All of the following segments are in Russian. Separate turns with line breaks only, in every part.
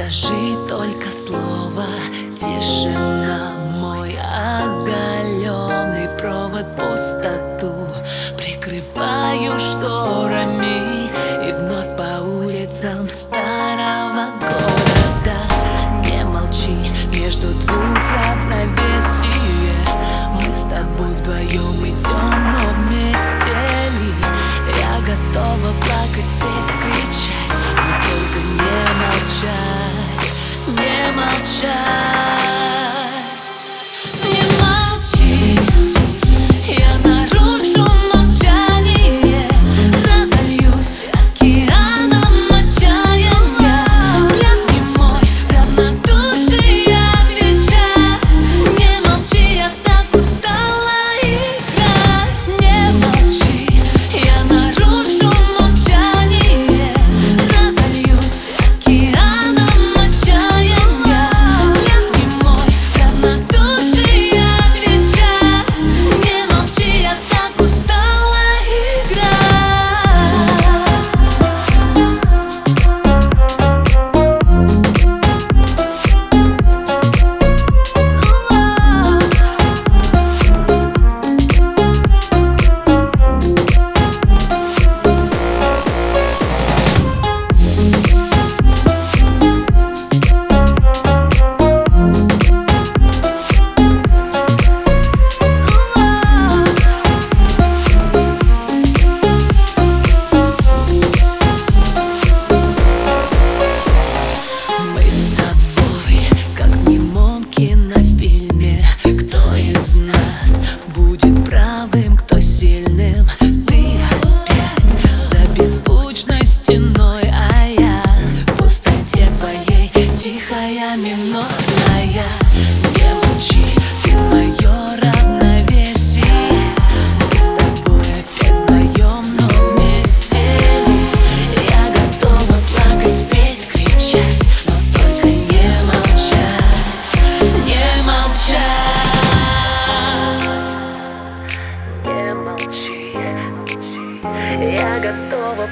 Скажи только слово Тишина мой оголенный провод Пустоту прикрываю шторами И вновь по улицам старого города Не молчи между двумя. shine.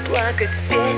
clock, it's been.